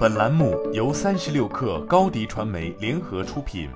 本栏目由三十六氪高低传媒联合出品。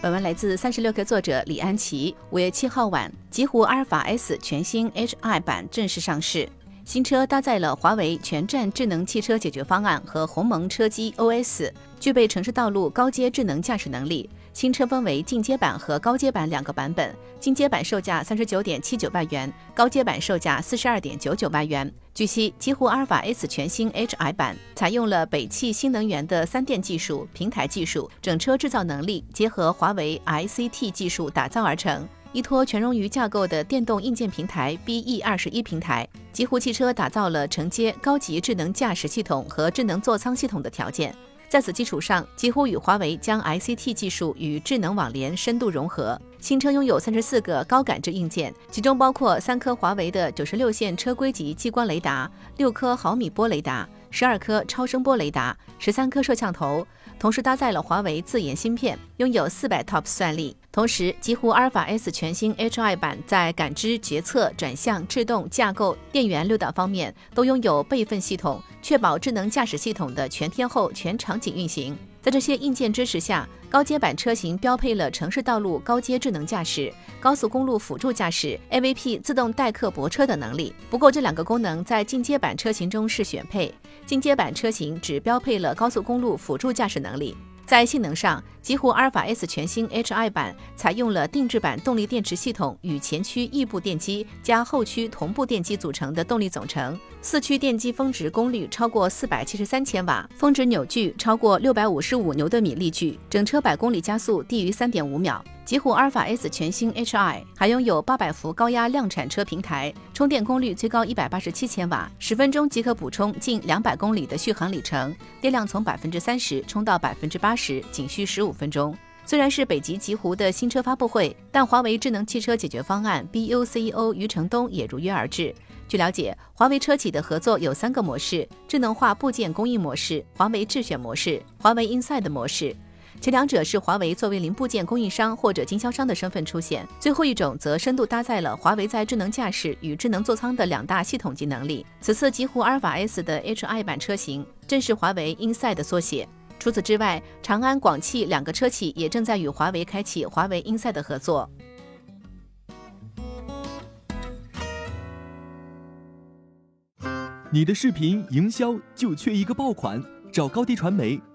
本文来自三十六氪作者李安琪。五月七号晚，极狐阿尔法 S 全新 HI 版正式上市。新车搭载了华为全站智能汽车解决方案和鸿蒙车机 OS，具备城市道路高阶智能驾驶能力。新车分为进阶版和高阶版两个版本，进阶版售价三十九点七九万元，高阶版售价四十二点九九万元。据悉，极狐阿尔法 S 全新 HI 版采用了北汽新能源的三电技术、平台技术、整车制造能力，结合华为 ICT 技术打造而成，依托全融于架构的电动硬件平台 BE 二十一平台，极狐汽车打造了承接高级智能驾驶系统和智能座舱系统的条件。在此基础上，几乎与华为将 ICT 技术与智能网联深度融合。新车拥有三十四个高感知硬件，其中包括三颗华为的九十六线车规级激光雷达、六颗毫米波雷达、十二颗超声波雷达、十三颗摄像头，同时搭载了华为自研芯片，拥有四百 TOPS 算力。同时，极狐阿尔法 S 全新 HI 版在感知、决策、转向、制动、架构、电源六档方面都拥有备份系统，确保智能驾驶系统的全天候、全场景运行。在这些硬件支持下，高阶版车型标配了城市道路高阶智能驾驶、高速公路辅助驾驶、AVP 自动代客泊车等能力。不过，这两个功能在进阶版车型中是选配，进阶版车型只标配了高速公路辅助驾驶能力。在性能上，极狐阿尔法 S 全新 HI 版采用了定制版动力电池系统与前驱异步电机加后驱同步电机组成的动力总成，四驱电机峰值功率超过四百七十三千瓦，峰值扭矩超过六百五十五牛顿米力矩，整车百公里加速低于三点五秒。极狐阿尔法 S 全新 HI 还拥有八百伏高压量产车平台，充电功率最高一百八十七千瓦，十分钟即可补充近两百公里的续航里程，电量从百分之三十充到百分之八十仅需十五分钟。虽然是北极极狐的新车发布会，但华为智能汽车解决方案 BU CEO 余承东也如约而至。据了解，华为车企的合作有三个模式：智能化部件供应模式、华为智选模式、华为 Inside 模式。前两者是华为作为零部件供应商或者经销商的身份出现，最后一种则深度搭载了华为在智能驾驶与智能座舱的两大系统级能力。此次极狐阿尔法 S 的 HI 版车型正是华为 Inside 的缩写。除此之外，长安、广汽两个车企也正在与华为开启华为 Inside 的合作。你的视频营销就缺一个爆款，找高低传媒。